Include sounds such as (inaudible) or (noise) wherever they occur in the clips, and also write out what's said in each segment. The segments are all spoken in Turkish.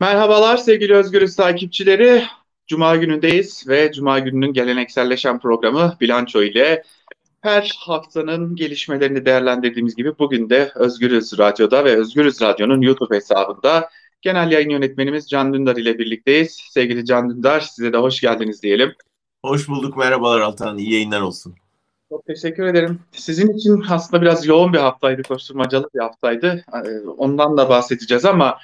Merhabalar sevgili Özgürüz takipçileri. Cuma günündeyiz ve Cuma gününün gelenekselleşen programı Bilanço ile her haftanın gelişmelerini değerlendirdiğimiz gibi bugün de Özgürüz Radyo'da ve Özgürüz Radyo'nun YouTube hesabında genel yayın yönetmenimiz Can Dündar ile birlikteyiz. Sevgili Can Dündar size de hoş geldiniz diyelim. Hoş bulduk. Merhabalar Altan. İyi yayınlar olsun. Çok teşekkür ederim. Sizin için aslında biraz yoğun bir haftaydı, koşturmacalı bir haftaydı. Ee, ondan da bahsedeceğiz ama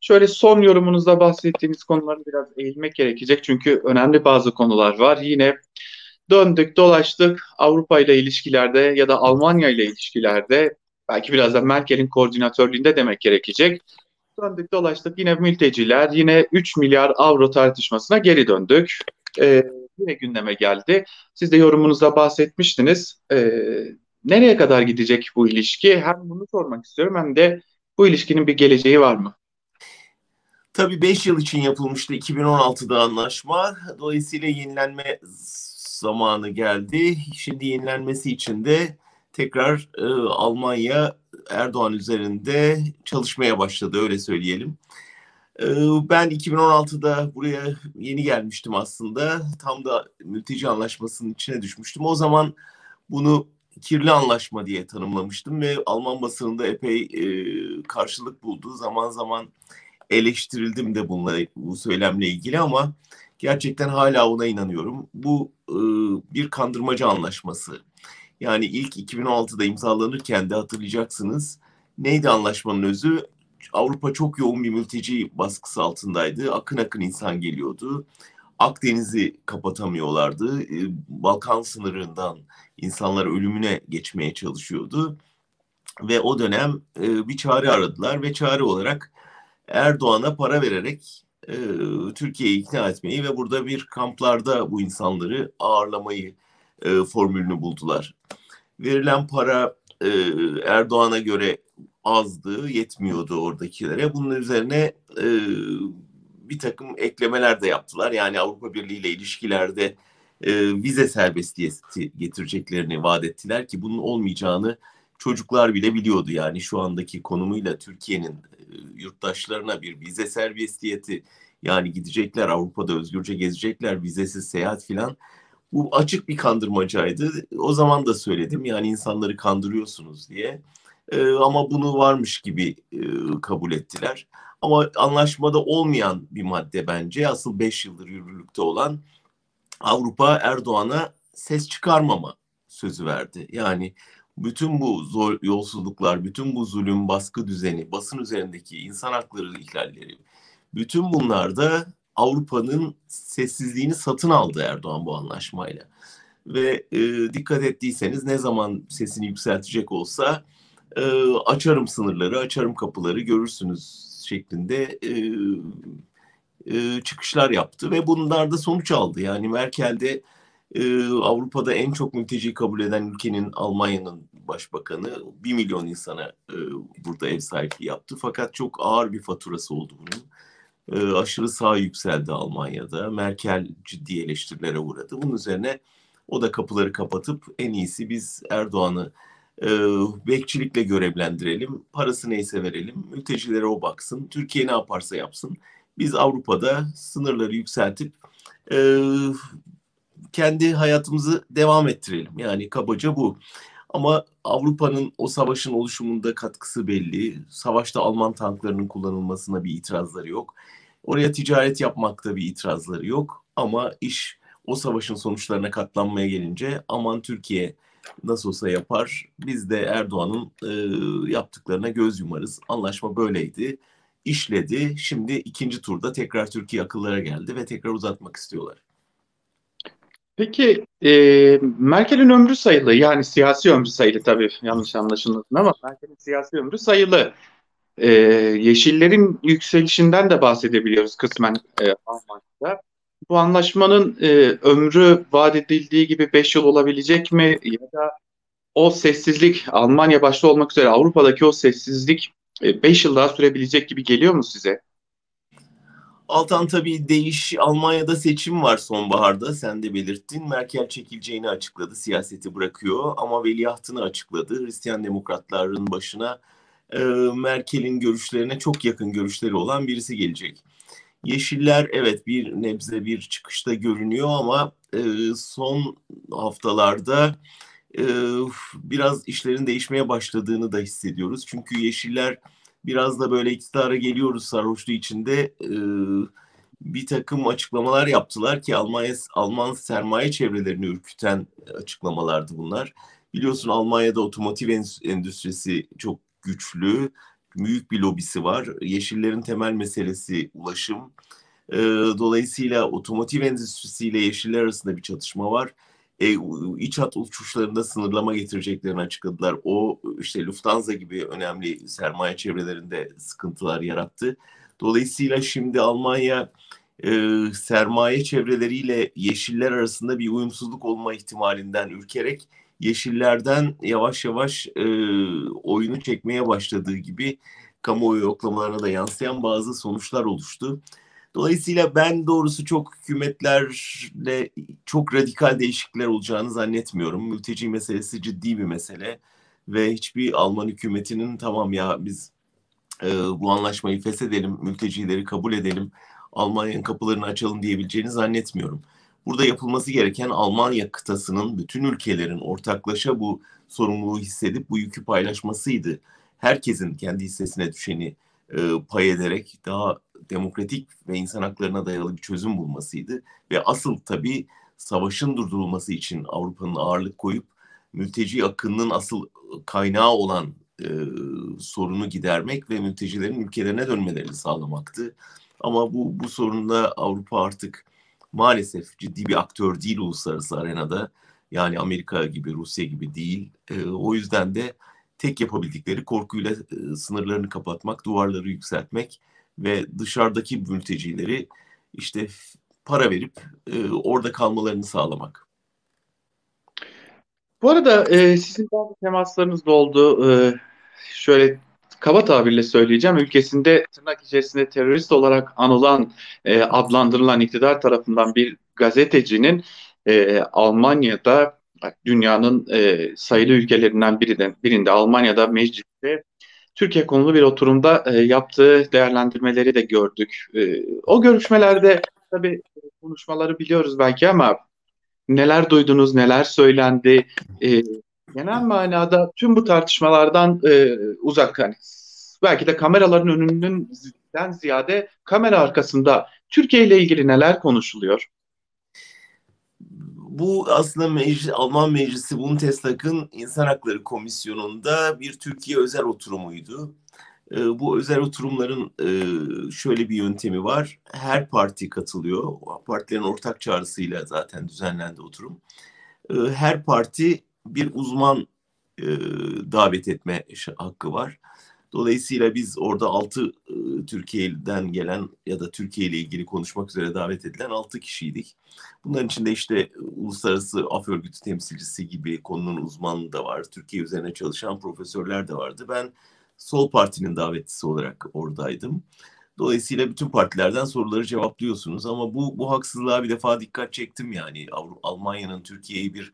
şöyle son yorumunuzda bahsettiğiniz konuları biraz eğilmek gerekecek. Çünkü önemli bazı konular var. Yine döndük, dolaştık Avrupa ile ilişkilerde ya da Almanya ile ilişkilerde belki biraz da Merkel'in koordinatörlüğünde demek gerekecek. Döndük dolaştık yine mülteciler, yine 3 milyar avro tartışmasına geri döndük. Ee, yine gündeme geldi. Siz de yorumunuzda bahsetmiştiniz. Ee, nereye kadar gidecek bu ilişki? Hem bunu sormak istiyorum hem de bu ilişkinin bir geleceği var mı? Tabii 5 yıl için yapılmıştı 2016'da anlaşma. Dolayısıyla yenilenme zamanı geldi. Şimdi yenilenmesi için de tekrar e, Almanya Erdoğan üzerinde çalışmaya başladı öyle söyleyelim. E, ben 2016'da buraya yeni gelmiştim aslında. Tam da mülteci anlaşmasının içine düşmüştüm. O zaman bunu kirli anlaşma diye tanımlamıştım ve Alman basınında epey e, karşılık buldu. Zaman zaman eleştirildim de bununla bu söylemle ilgili ama gerçekten hala ona inanıyorum. Bu e, bir kandırmacı anlaşması. Yani ilk 2016'da imzalanırken de hatırlayacaksınız. Neydi anlaşmanın özü? Avrupa çok yoğun bir mülteci baskısı altındaydı. Akın akın insan geliyordu. Akdeniz'i kapatamıyorlardı. E, Balkan sınırından insanlar ölümüne geçmeye çalışıyordu. Ve o dönem e, bir çare aradılar ve çare olarak Erdoğan'a para vererek e, Türkiye'yi ikna etmeyi ve burada bir kamplarda bu insanları ağırlamayı e, formülünü buldular. Verilen para e, Erdoğan'a göre azdı, yetmiyordu oradakilere. Bunun üzerine e, bir takım eklemeler de yaptılar. Yani Avrupa Birliği ile ilişkilerde e, vize serbestiyeti getireceklerini vaat ettiler ki bunun olmayacağını çocuklar bile biliyordu. Yani şu andaki konumuyla Türkiye'nin e, yurttaşlarına bir vize serbestiyeti yani gidecekler Avrupa'da özgürce gezecekler vizesiz seyahat filan bu açık bir kandırmacaydı. O zaman da söyledim yani insanları kandırıyorsunuz diye. Ee, ama bunu varmış gibi e, kabul ettiler. Ama anlaşmada olmayan bir madde bence asıl 5 yıldır yürürlükte olan Avrupa Erdoğan'a ses çıkarmama sözü verdi. Yani bütün bu zor yolsuzluklar, bütün bu zulüm, baskı düzeni, basın üzerindeki insan hakları ihlalleri, bütün bunlarda Avrupa'nın sessizliğini satın aldı Erdoğan bu anlaşmayla. Ve e, dikkat ettiyseniz ne zaman sesini yükseltecek olsa e, açarım sınırları, açarım kapıları görürsünüz şeklinde e, e, çıkışlar yaptı ve bunlar da sonuç aldı. Yani Merkel de e, Avrupa'da en çok mülteci kabul eden ülkenin Almanya'nın başbakanı bir milyon insana e, burada ev sahipliği yaptı. Fakat çok ağır bir faturası oldu bunun. E, aşırı sağ yükseldi Almanya'da. Merkel ciddi eleştirilere uğradı. Bunun üzerine o da kapıları kapatıp en iyisi biz Erdoğan'ı e, bekçilikle görevlendirelim. Parası neyse verelim. Mültecilere o baksın. Türkiye ne yaparsa yapsın. Biz Avrupa'da sınırları yükseltip e, kendi hayatımızı devam ettirelim. Yani kabaca bu. Ama Avrupa'nın o savaşın oluşumunda katkısı belli. Savaşta Alman tanklarının kullanılmasına bir itirazları yok. Oraya ticaret yapmakta bir itirazları yok. Ama iş o savaşın sonuçlarına katlanmaya gelince aman Türkiye nasıl olsa yapar. Biz de Erdoğan'ın e, yaptıklarına göz yumarız. Anlaşma böyleydi. İşledi. Şimdi ikinci turda tekrar Türkiye akıllara geldi ve tekrar uzatmak istiyorlar. Peki e, Merkel'in ömrü sayılı yani siyasi ömrü sayılı tabii yanlış anlaşılmasın ama Merkel'in siyasi ömrü sayılı. E, Yeşillerin yükselişinden de bahsedebiliyoruz kısmen e, Almanya'da. Bu anlaşmanın e, ömrü vaat edildiği gibi 5 yıl olabilecek mi ya da o sessizlik Almanya başta olmak üzere Avrupa'daki o sessizlik 5 e, yıl daha sürebilecek gibi geliyor mu size? Altan tabii değiş Almanya'da seçim var sonbaharda sen de belirttin. Merkel çekileceğini açıkladı siyaseti bırakıyor ama veliahtını açıkladı. Hristiyan demokratların başına e, Merkel'in görüşlerine çok yakın görüşleri olan birisi gelecek. Yeşiller evet bir nebze bir çıkışta görünüyor ama e, son haftalarda e, biraz işlerin değişmeye başladığını da hissediyoruz. Çünkü Yeşiller biraz da böyle iktidara geliyoruz sarhoşluğu içinde e, bir takım açıklamalar yaptılar ki Almanya Alman sermaye çevrelerini ürküten açıklamalardı bunlar. Biliyorsun Almanya'da otomotiv endüstrisi çok güçlü, büyük bir lobisi var. Yeşillerin temel meselesi ulaşım. E, dolayısıyla otomotiv endüstrisiyle yeşiller arasında bir çatışma var. E, iç hat uçuşlarında sınırlama getireceklerini açıkladılar. O işte Lufthansa gibi önemli sermaye çevrelerinde sıkıntılar yarattı. Dolayısıyla şimdi Almanya e, sermaye çevreleriyle yeşiller arasında bir uyumsuzluk olma ihtimalinden ürkerek yeşillerden yavaş yavaş e, oyunu çekmeye başladığı gibi kamuoyu yoklamalarına da yansıyan bazı sonuçlar oluştu. Dolayısıyla ben doğrusu çok hükümetlerle çok radikal değişiklikler olacağını zannetmiyorum. Mülteci meselesi ciddi bir mesele ve hiçbir Alman hükümetinin tamam ya biz e, bu anlaşmayı feshedelim, mültecileri kabul edelim, Almanya'nın kapılarını açalım diyebileceğini zannetmiyorum. Burada yapılması gereken Almanya kıtasının bütün ülkelerin ortaklaşa bu sorumluluğu hissedip bu yükü paylaşmasıydı. Herkesin kendi hissesine düşeni e, pay ederek daha demokratik ve insan haklarına dayalı bir çözüm bulmasıydı. Ve asıl tabii savaşın durdurulması için Avrupa'nın ağırlık koyup mülteci akınının asıl kaynağı olan e, sorunu gidermek ve mültecilerin ülkelerine dönmelerini sağlamaktı. Ama bu, bu sorunda Avrupa artık maalesef ciddi bir aktör değil uluslararası arenada. Yani Amerika gibi, Rusya gibi değil. E, o yüzden de tek yapabildikleri korkuyla e, sınırlarını kapatmak, duvarları yükseltmek ve dışarıdaki mültecileri işte para verip e, orada kalmalarını sağlamak. Bu arada e, sizin bazı temaslarınız da oldu. E, şöyle kaba tabirle söyleyeceğim. Ülkesinde tırnak içerisinde terörist olarak anılan, e, adlandırılan iktidar tarafından bir gazetecinin e, Almanya'da dünyanın e, sayılı ülkelerinden birinden, birinde Almanya'da mecliste Türkiye konulu bir oturumda e, yaptığı değerlendirmeleri de gördük. E, o görüşmelerde tabii konuşmaları biliyoruz belki ama neler duydunuz, neler söylendi? E, genel manada tüm bu tartışmalardan e, uzak hani belki de kameraların önünden ziyade kamera arkasında Türkiye ile ilgili neler konuşuluyor? Bu aslında meclis, Alman Meclisi Bundestag'ın İnsan Hakları Komisyonu'nda bir Türkiye özel oturumuydu. E, bu özel oturumların e, şöyle bir yöntemi var. Her parti katılıyor. Partilerin ortak çağrısıyla zaten düzenlendi oturum. E, her parti bir uzman e, davet etme hakkı var. Dolayısıyla biz orada altı e, Türkiye'den gelen ya da Türkiye ile ilgili konuşmak üzere davet edilen altı kişiydik. Bunların içinde işte Uluslararası Af Örgütü temsilcisi gibi konunun uzmanı da var. Türkiye üzerine çalışan profesörler de vardı. Ben Sol Parti'nin davetlisi olarak oradaydım. Dolayısıyla bütün partilerden soruları cevaplıyorsunuz ama bu bu haksızlığa bir defa dikkat çektim yani Almanya'nın Türkiye'yi bir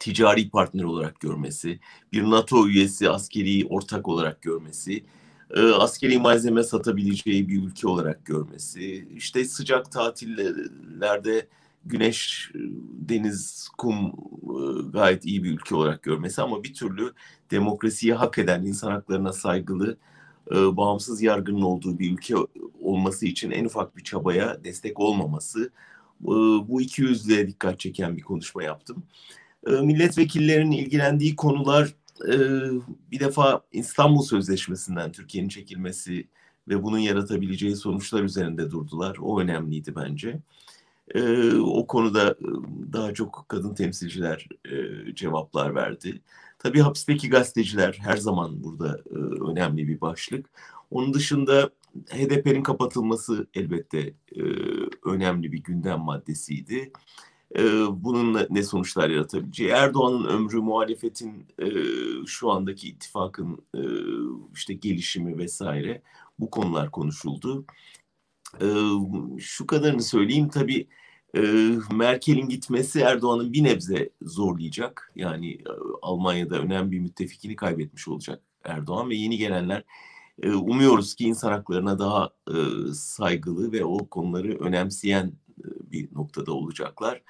ticari partner olarak görmesi, bir NATO üyesi askeri ortak olarak görmesi, e, askeri malzeme satabileceği bir ülke olarak görmesi, işte sıcak tatillerde güneş, deniz, kum e, gayet iyi bir ülke olarak görmesi ama bir türlü demokrasiyi hak eden, insan haklarına saygılı, e, bağımsız yargının olduğu bir ülke olması için en ufak bir çabaya destek olmaması, bu iki yüzlüğe dikkat çeken bir konuşma yaptım. Ee, milletvekillerinin ilgilendiği konular e, bir defa İstanbul Sözleşmesi'nden Türkiye'nin çekilmesi ve bunun yaratabileceği sonuçlar üzerinde durdular. O önemliydi bence. Ee, o konuda e, daha çok kadın temsilciler e, cevaplar verdi. Tabii hapisteki gazeteciler her zaman burada önemli bir başlık. Onun dışında HDP'nin kapatılması elbette önemli bir gündem maddesiydi bunun ne sonuçlar yaratabileceği, Erdoğan'ın ömrü, muhalefetin şu andaki ittifakın işte gelişimi vesaire bu konular konuşuldu. Şu kadarını söyleyeyim tabii Merkel'in gitmesi Erdoğan'ın bir nebze zorlayacak. Yani Almanya'da önemli bir müttefikini kaybetmiş olacak Erdoğan ve yeni gelenler umuyoruz ki insan haklarına daha saygılı ve o konuları önemseyen bir noktada olacaklar.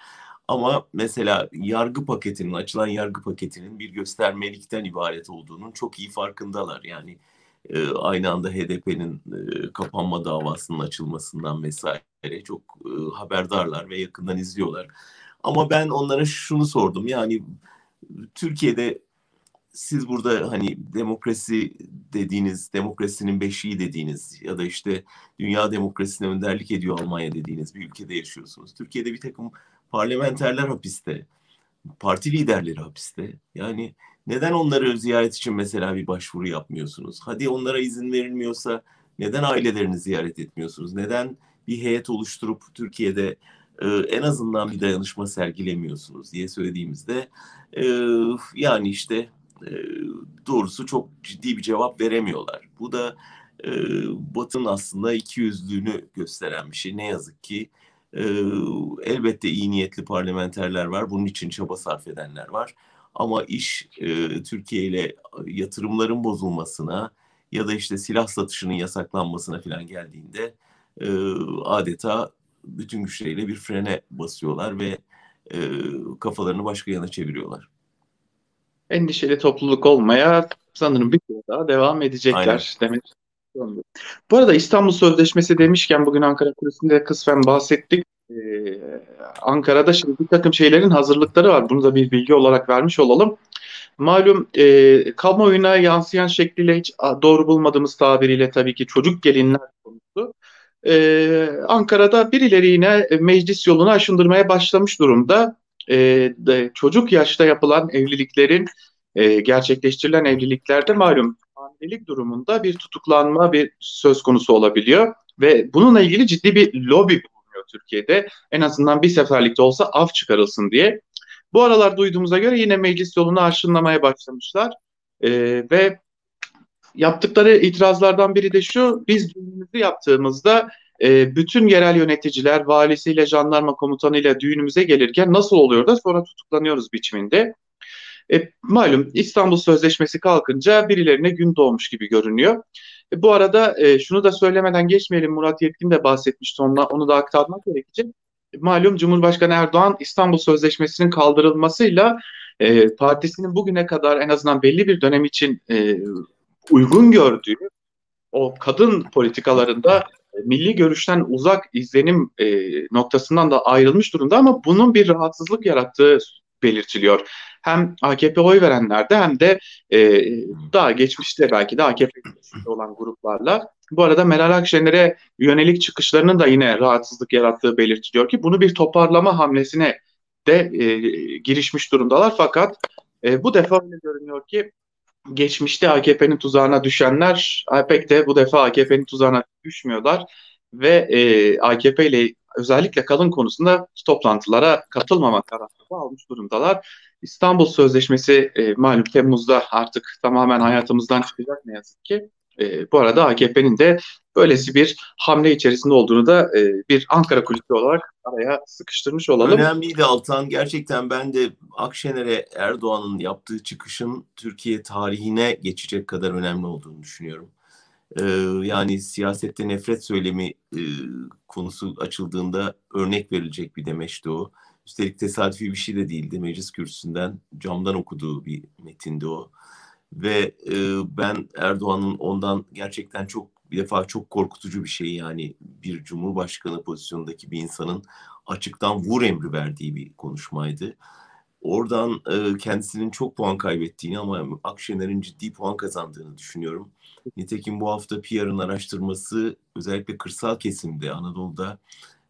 Ama mesela yargı paketinin, açılan yargı paketinin bir göstermelikten ibaret olduğunun çok iyi farkındalar. Yani e, aynı anda HDP'nin e, kapanma davasının açılmasından vesaire çok e, haberdarlar ve yakından izliyorlar. Ama ben onlara şunu sordum. Yani Türkiye'de siz burada hani demokrasi dediğiniz, demokrasinin beşiği dediğiniz ya da işte dünya demokrasisine önderlik ediyor Almanya dediğiniz bir ülkede yaşıyorsunuz. Türkiye'de bir takım parlamenterler hapiste, parti liderleri hapiste. Yani neden onları ziyaret için mesela bir başvuru yapmıyorsunuz? Hadi onlara izin verilmiyorsa neden ailelerini ziyaret etmiyorsunuz? Neden bir heyet oluşturup Türkiye'de e, en azından bir dayanışma sergilemiyorsunuz diye söylediğimizde e, yani işte doğrusu çok ciddi bir cevap veremiyorlar. Bu da e, Batı'nın aslında iki yüzlüğünü gösteren bir şey. Ne yazık ki e, elbette iyi niyetli parlamenterler var. Bunun için çaba sarf edenler var. Ama iş e, Türkiye ile yatırımların bozulmasına ya da işte silah satışının yasaklanmasına falan geldiğinde e, adeta bütün güçleriyle bir frene basıyorlar ve e, kafalarını başka yana çeviriyorlar. Endişeli topluluk olmaya sanırım bir süre daha devam edecekler Aynen. demek. Bu arada İstanbul Sözleşmesi demişken bugün Ankara Kulesi'nde kısmen bahsettik. Ee, Ankara'da şimdi bir takım şeylerin hazırlıkları var. Bunu da bir bilgi olarak vermiş olalım. Malum e, kamuoyuna yansıyan şekliyle hiç doğru bulmadığımız tabiriyle tabii ki çocuk gelinler konusu. Ee, Ankara'da birileri yine meclis yolunu aşındırmaya başlamış durumda. Ee, de, çocuk yaşta yapılan evliliklerin e, gerçekleştirilen evliliklerde malum hamilelik durumunda bir tutuklanma bir söz konusu olabiliyor ve bununla ilgili ciddi bir lobi bulunuyor Türkiye'de. En azından bir seferlikte olsa af çıkarılsın diye. Bu aralar duyduğumuza göre yine meclis yolunu aşınlamaya başlamışlar. Ee, ve yaptıkları itirazlardan biri de şu, biz düğünümüzü yaptığımızda e, bütün yerel yöneticiler valisiyle, jandarma komutanıyla düğünümüze gelirken nasıl oluyor da sonra tutuklanıyoruz biçiminde. E, malum İstanbul Sözleşmesi kalkınca birilerine gün doğmuş gibi görünüyor. E, bu arada e, şunu da söylemeden geçmeyelim Murat Yetkin de bahsetmişti onunla, onu da aktarmak gerekecek. Malum Cumhurbaşkanı Erdoğan İstanbul Sözleşmesi'nin kaldırılmasıyla e, partisinin bugüne kadar en azından belli bir dönem için e, uygun gördüğü o kadın politikalarında e, milli görüşten uzak izlenim e, noktasından da ayrılmış durumda ama bunun bir rahatsızlık yarattığı belirtiliyor. Hem AKP oy verenlerde hem de e, daha geçmişte belki de AKP olan gruplarla. Bu arada Meral Akşener'e yönelik çıkışlarının da yine rahatsızlık yarattığı belirtiliyor ki bunu bir toparlama hamlesine de e, girişmiş durumdalar. Fakat e, bu defa öyle görünüyor ki geçmişte AKP'nin tuzağına düşenler pek de bu defa AKP'nin tuzağına düşmüyorlar ve e, AKP ile özellikle kadın konusunda toplantılara katılmama kararı almış durumdalar. İstanbul Sözleşmesi e, malum Temmuz'da artık tamamen hayatımızdan çıkacak ne yazık ki. E, bu arada AKP'nin de böylesi bir hamle içerisinde olduğunu da e, bir Ankara kulübü olarak araya sıkıştırmış olalım. Önemliydi Altan. Gerçekten ben de Akşener'e Erdoğan'ın yaptığı çıkışın Türkiye tarihine geçecek kadar önemli olduğunu düşünüyorum. Ee, yani siyasette nefret söylemi e, konusu açıldığında örnek verilecek bir demeçti o. Üstelik tesadüfi bir şey de değildi. Meclis kürsüsünden camdan okuduğu bir metindi o. Ve e, ben Erdoğan'ın ondan gerçekten çok bir defa çok korkutucu bir şey yani bir cumhurbaşkanı pozisyondaki bir insanın açıktan vur emri verdiği bir konuşmaydı. Oradan e, kendisinin çok puan kaybettiğini ama Akşener'in ciddi puan kazandığını düşünüyorum. Nitekim bu hafta PR'ın araştırması özellikle kırsal kesimde Anadolu'da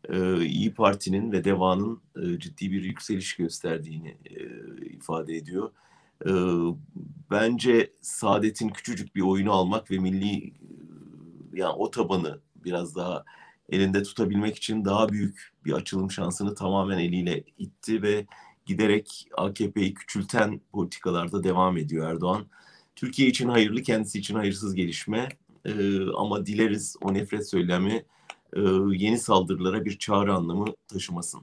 e, İyi Parti'nin ve DEVA'nın e, ciddi bir yükseliş gösterdiğini e, ifade ediyor. E, bence Saadet'in küçücük bir oyunu almak ve milli yani o tabanı biraz daha elinde tutabilmek için daha büyük bir açılım şansını tamamen eliyle itti ve giderek AKP'yi küçülten politikalarda devam ediyor Erdoğan. Türkiye için hayırlı, kendisi için hayırsız gelişme ee, ama dileriz o nefret söylemi e, yeni saldırılara bir çağrı anlamı taşımasın.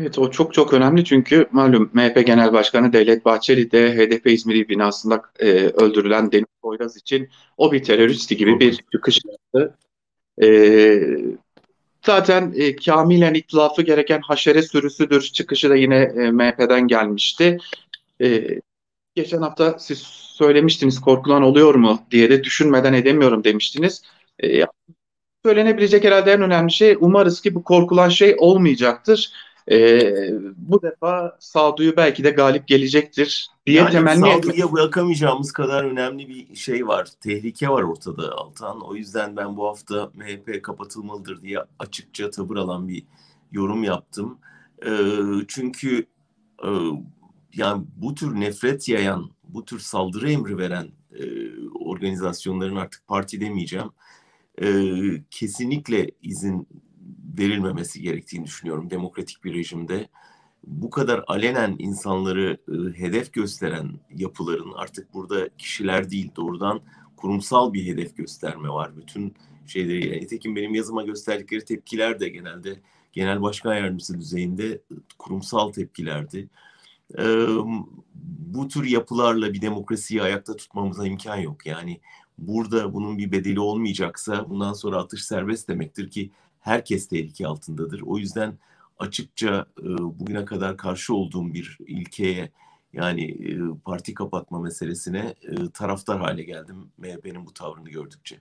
Evet o çok çok önemli çünkü malum MHP Genel Başkanı Devlet Bahçeli de HDP İzmir binasında e, öldürülen Deniz Poyraz için o bir teröristi gibi bir çıkış yaptı. E, zaten e, kamilen itlafı gereken haşere sürüsüdür çıkışı da yine e, MHP'den gelmişti. E, geçen hafta siz söylemiştiniz korkulan oluyor mu diye de düşünmeden edemiyorum demiştiniz. E, söylenebilecek herhalde en önemli şey umarız ki bu korkulan şey olmayacaktır e, bu defa sağduyu belki de galip gelecektir diye yani temenni sağduyuya bırakamayacağımız kadar önemli bir şey var. Tehlike var ortada Altan. O yüzden ben bu hafta MHP kapatılmalıdır diye açıkça tavır alan bir yorum yaptım. E, çünkü e, yani bu tür nefret yayan, bu tür saldırı emri veren e, organizasyonların artık parti demeyeceğim. E, kesinlikle izin verilmemesi gerektiğini düşünüyorum demokratik bir rejimde. Bu kadar alenen insanları e, hedef gösteren yapıların artık burada kişiler değil doğrudan kurumsal bir hedef gösterme var. Bütün şeyleri nitekim benim yazıma gösterdikleri tepkiler de genelde genel başkan yardımcısı düzeyinde kurumsal tepkilerdi. E, bu tür yapılarla bir demokrasiyi ayakta tutmamıza imkan yok. Yani burada bunun bir bedeli olmayacaksa bundan sonra atış serbest demektir ki herkes tehlike altındadır. O yüzden açıkça e, bugüne kadar karşı olduğum bir ilkeye yani e, parti kapatma meselesine e, taraftar hale geldim MHP'nin bu tavrını gördükçe.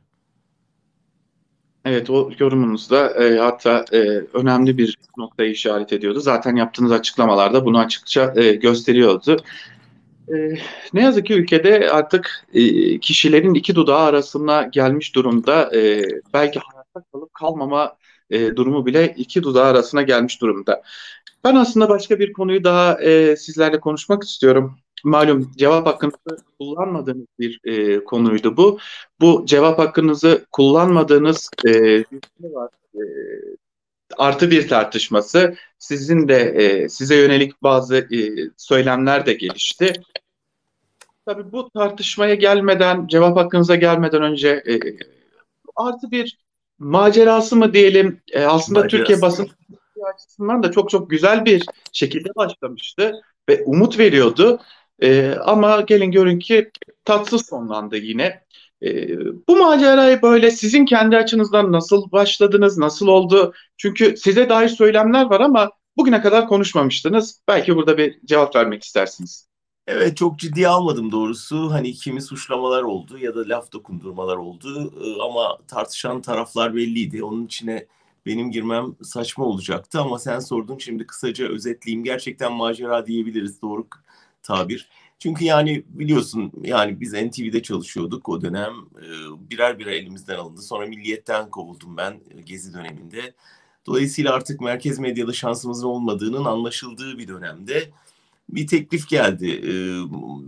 Evet o yorumunuzda e, hatta e, önemli bir noktayı işaret ediyordu. Zaten yaptığınız açıklamalarda bunu açıkça e, gösteriyordu. E, ne yazık ki ülkede artık e, kişilerin iki dudağı arasına gelmiş durumda. E, belki kalıp kalmama e, durumu bile iki dudağı arasına gelmiş durumda. Ben aslında başka bir konuyu daha e, sizlerle konuşmak istiyorum. Malum cevap hakkınızı kullanmadığınız bir e, konuydu bu. Bu cevap hakkınızı kullanmadığınız e, bir şey var. E, artı bir tartışması. Sizin de e, size yönelik bazı e, söylemler de gelişti. Tabii bu tartışmaya gelmeden, cevap hakkınıza gelmeden önce e, artı bir macerası mı diyelim e, aslında macerası. Türkiye basın açısından da çok çok güzel bir şekilde başlamıştı ve umut veriyordu. E, ama gelin görün ki tatsız sonlandı yine. E, bu macerayı böyle sizin kendi açınızdan nasıl başladınız, nasıl oldu? Çünkü size dair söylemler var ama bugüne kadar konuşmamıştınız. Belki burada bir cevap vermek istersiniz. Evet çok ciddiye almadım doğrusu. Hani kimi suçlamalar oldu ya da laf dokundurmalar oldu ama tartışan taraflar belliydi. Onun içine benim girmem saçma olacaktı ama sen sordun şimdi kısaca özetleyeyim. Gerçekten macera diyebiliriz doğru tabir. Çünkü yani biliyorsun yani biz NTV'de çalışıyorduk o dönem. Birer birer elimizden alındı. Sonra Milliyet'ten kovuldum ben Gezi döneminde. Dolayısıyla artık merkez medyada şansımızın olmadığının anlaşıldığı bir dönemde bir teklif geldi.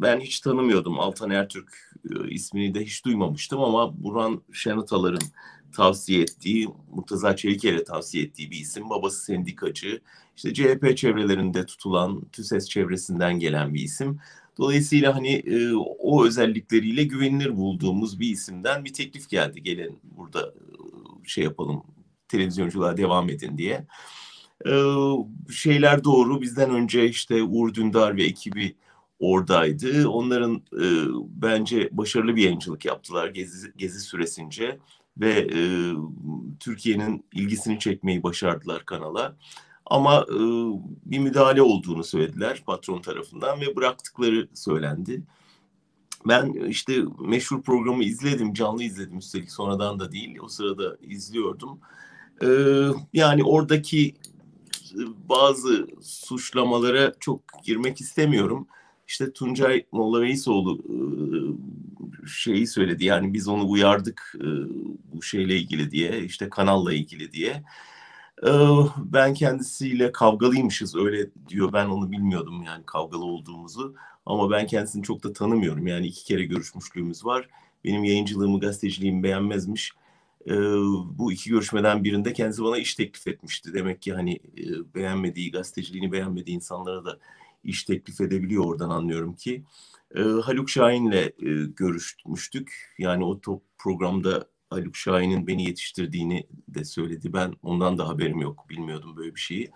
Ben hiç tanımıyordum Altan Ertürk ismini de hiç duymamıştım ama Burhan Şenatalar'ın tavsiye ettiği, Murtaza Çeliker'e tavsiye ettiği bir isim. Babası sendikacı, işte CHP çevrelerinde tutulan, TÜSES çevresinden gelen bir isim. Dolayısıyla hani o özellikleriyle güvenilir bulduğumuz bir isimden bir teklif geldi. Gelin burada şey yapalım, televizyonculuğa devam edin diye. Ee, şeyler doğru. Bizden önce işte Uğur Dündar ve ekibi oradaydı. Onların e, bence başarılı bir yayıncılık yaptılar gezi, gezi süresince ve e, Türkiye'nin ilgisini çekmeyi başardılar kanala. Ama e, bir müdahale olduğunu söylediler patron tarafından ve bıraktıkları söylendi. Ben işte meşhur programı izledim, canlı izledim üstelik sonradan da değil. O sırada izliyordum. Ee, yani oradaki bazı suçlamalara çok girmek istemiyorum. İşte Tuncay Molla Reisoğlu e, şeyi söyledi yani biz onu uyardık e, bu şeyle ilgili diye işte kanalla ilgili diye. E, ben kendisiyle kavgalıymışız öyle diyor ben onu bilmiyordum yani kavgalı olduğumuzu ama ben kendisini çok da tanımıyorum yani iki kere görüşmüşlüğümüz var. Benim yayıncılığımı gazeteciliğimi beğenmezmiş e, bu iki görüşmeden birinde kendisi bana iş teklif etmişti. Demek ki hani e, beğenmediği, gazeteciliğini beğenmediği insanlara da iş teklif edebiliyor oradan anlıyorum ki. E, Haluk Şahin'le e, görüşmüştük. Yani o top programda Haluk Şahin'in beni yetiştirdiğini de söyledi. Ben ondan da haberim yok. Bilmiyordum böyle bir şeyi.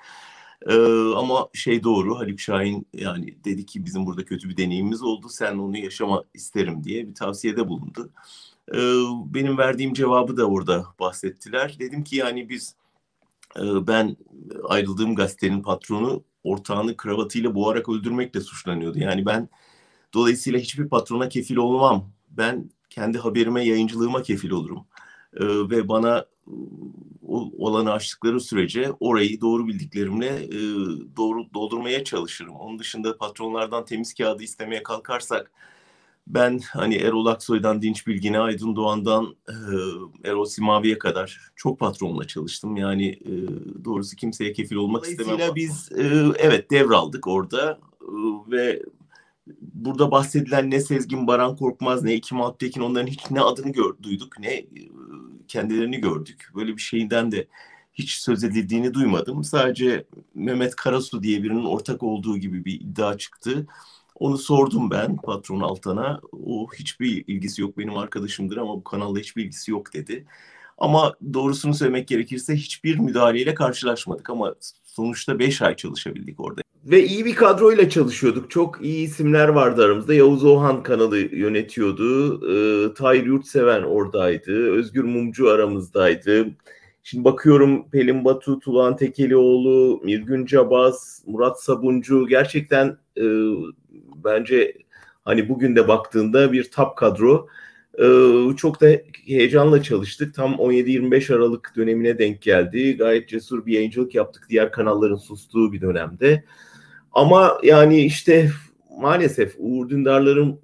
Ee, ama şey doğru Haluk Şahin yani dedi ki bizim burada kötü bir deneyimimiz oldu sen onu yaşama isterim diye bir tavsiyede bulundu. Benim verdiğim cevabı da orada bahsettiler. Dedim ki yani biz e, ben ayrıldığım gazetenin patronu ortağını kravatıyla boğarak öldürmekle suçlanıyordu. Yani ben dolayısıyla hiçbir patrona kefil olmam. Ben kendi haberime, yayıncılığıma kefil olurum. Ee, ve bana olanı açtıkları sürece orayı doğru bildiklerimle e, doğru doldurmaya çalışırım. Onun dışında patronlardan temiz kağıdı istemeye kalkarsak ben hani Erol Aksoy'dan Dinç Bilgin'e, Aydın Doğan'dan e, Erol Simavi'ye kadar çok patronla çalıştım. Yani e, doğrusu kimseye kefil olmak istemem. biz e, evet devraldık orada e, ve burada bahsedilen ne Sezgin Baran Korkmaz ne Ekim Alptekin onların hiç ne adını gör, duyduk ne e, kendilerini gördük. Böyle bir şeyden de hiç söz edildiğini duymadım. Sadece Mehmet Karasu diye birinin ortak olduğu gibi bir iddia çıktı. Onu sordum ben patron Altan'a. O hiçbir ilgisi yok benim arkadaşımdır ama bu kanalda hiçbir ilgisi yok dedi. Ama doğrusunu söylemek gerekirse hiçbir müdahaleyle karşılaşmadık ama sonuçta 5 ay çalışabildik orada. Ve iyi bir kadroyla çalışıyorduk. Çok iyi isimler vardı aramızda. Yavuz Ohan kanalı yönetiyordu. Ee, Tahir Yurtseven oradaydı. Özgür Mumcu aramızdaydı. Şimdi bakıyorum Pelin Batu, Tulan Tekelioğlu, Mirgün Cabaz, Murat Sabuncu gerçekten e, bence hani bugün de baktığında bir tap kadro. Ee, çok da heyecanla çalıştık. Tam 17-25 Aralık dönemine denk geldi. Gayet cesur bir yayıncılık yaptık diğer kanalların sustuğu bir dönemde. Ama yani işte maalesef Uğur Dündar'ların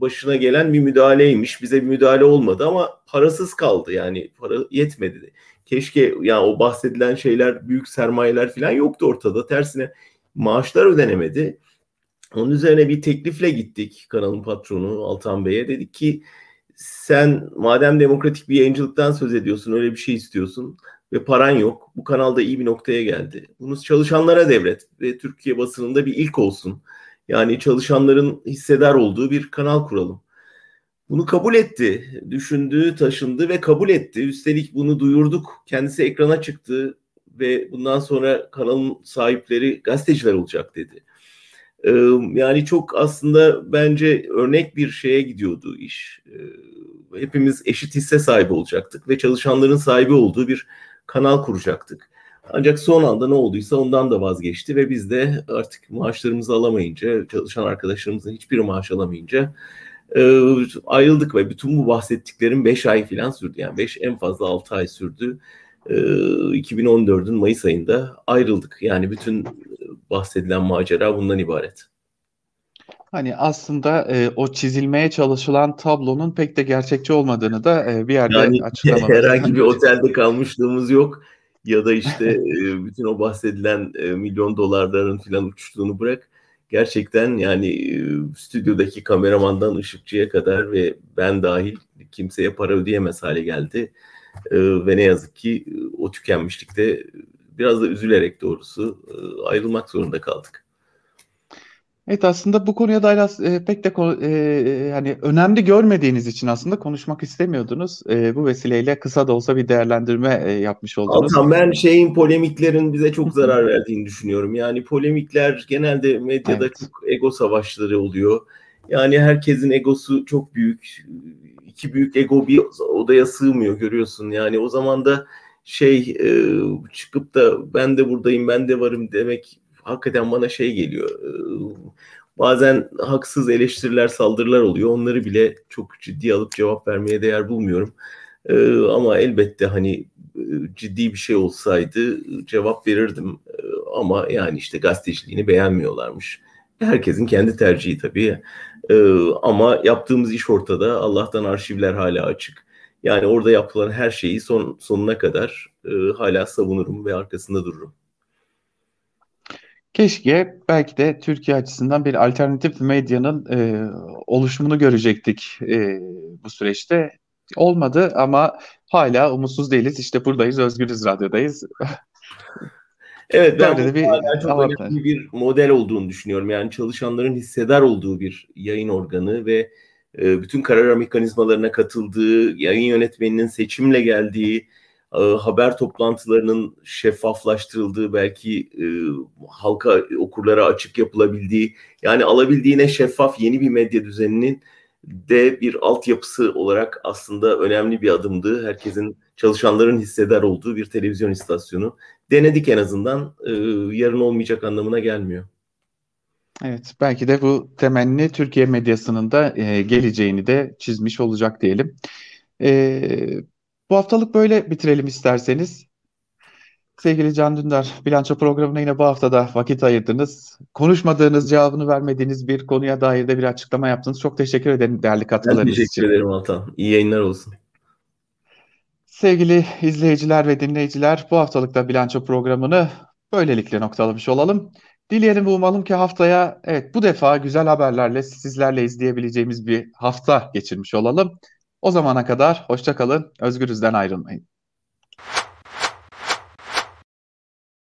başına gelen bir müdahaleymiş. Bize bir müdahale olmadı ama parasız kaldı yani para yetmedi. Keşke yani o bahsedilen şeyler büyük sermayeler falan yoktu ortada. Tersine maaşlar ödenemedi. Onun üzerine bir teklifle gittik kanalın patronu Altan Bey'e. Dedik ki sen madem demokratik bir yayıncılıktan söz ediyorsun öyle bir şey istiyorsun ve paran yok. Bu kanalda iyi bir noktaya geldi. Bunu çalışanlara devret ve Türkiye basınında bir ilk olsun. Yani çalışanların hissedar olduğu bir kanal kuralım. Bunu kabul etti. Düşündü, taşındı ve kabul etti. Üstelik bunu duyurduk. Kendisi ekrana çıktı ve bundan sonra kanalın sahipleri gazeteciler olacak dedi. Yani çok aslında bence örnek bir şeye gidiyordu iş. Hepimiz eşit hisse sahibi olacaktık ve çalışanların sahibi olduğu bir kanal kuracaktık. Ancak son anda ne olduysa ondan da vazgeçti ve biz de artık maaşlarımızı alamayınca, çalışan arkadaşlarımızın hiçbir maaş alamayınca ayrıldık ve bütün bu bahsettiklerim 5 ay falan sürdü. Yani 5 en fazla 6 ay sürdü. 2014'ün Mayıs ayında ayrıldık. Yani bütün bahsedilen macera bundan ibaret. Hani aslında e, o çizilmeye çalışılan tablonun pek de gerçekçi olmadığını da e, bir yerde yani, (laughs) açıklamak. Herhangi bir otelde kalmışlığımız yok ya da işte e, bütün o bahsedilen e, milyon dolarların falan uçtuğunu bırak. Gerçekten yani e, stüdyodaki kameramandan ışıkçıya kadar ve ben dahil kimseye para ödeyemez hale geldi. E, ve ne yazık ki e, o tükenmişlikte biraz da üzülerek doğrusu ayrılmak zorunda kaldık. Evet aslında bu konuya da e, pek de e, yani önemli görmediğiniz için aslında konuşmak istemiyordunuz. E, bu vesileyle kısa da olsa bir değerlendirme e, yapmış oldunuz. Altan ben şeyin polemiklerin bize çok (laughs) zarar verdiğini düşünüyorum. Yani polemikler genelde medyada evet. çok ego savaşları oluyor. Yani herkesin egosu çok büyük. İki büyük ego bir odaya sığmıyor görüyorsun. Yani o zaman da şey e, çıkıp da ben de buradayım ben de varım demek hakikaten bana şey geliyor. Bazen haksız eleştiriler saldırılar oluyor. Onları bile çok ciddi alıp cevap vermeye değer bulmuyorum. Ama elbette hani ciddi bir şey olsaydı cevap verirdim. Ama yani işte gazeteciliğini beğenmiyorlarmış. Herkesin kendi tercihi tabii. Ama yaptığımız iş ortada. Allah'tan arşivler hala açık. Yani orada yapılan her şeyi son sonuna kadar e, hala savunurum ve arkasında dururum. Keşke belki de Türkiye açısından bir alternatif medyanın e, oluşumunu görecektik e, bu süreçte. Olmadı ama hala umutsuz değiliz. İşte buradayız, Özgürüz Radyo'dayız. (laughs) evet ben de bir, çok önemli bir model olduğunu düşünüyorum. Yani çalışanların hissedar olduğu bir yayın organı ve e, bütün karar mekanizmalarına katıldığı, yayın yönetmeninin seçimle geldiği, e, haber toplantılarının şeffaflaştırıldığı belki e, halka okurlara açık yapılabildiği yani alabildiğine şeffaf yeni bir medya düzeninin de bir altyapısı olarak aslında önemli bir adımdı. Herkesin çalışanların hisseder olduğu bir televizyon istasyonu. Denedik en azından e, yarın olmayacak anlamına gelmiyor. Evet, belki de bu temenni Türkiye medyasının da e, geleceğini de çizmiş olacak diyelim. E, bu haftalık böyle bitirelim isterseniz. Sevgili Can Dündar, bilanço programına yine bu haftada vakit ayırdınız. Konuşmadığınız, cevabını vermediğiniz bir konuya dair de bir açıklama yaptınız. Çok teşekkür ederim değerli katkılarınız için. Ben teşekkür ederim Altan. İyi yayınlar olsun. Sevgili izleyiciler ve dinleyiciler, bu haftalıkta bilanço programını böylelikle noktalamış olalım. Dileyelim ve umalım ki haftaya evet bu defa güzel haberlerle sizlerle izleyebileceğimiz bir hafta geçirmiş olalım. O zamana kadar hoşça kalın, özgürüzden ayrılmayın.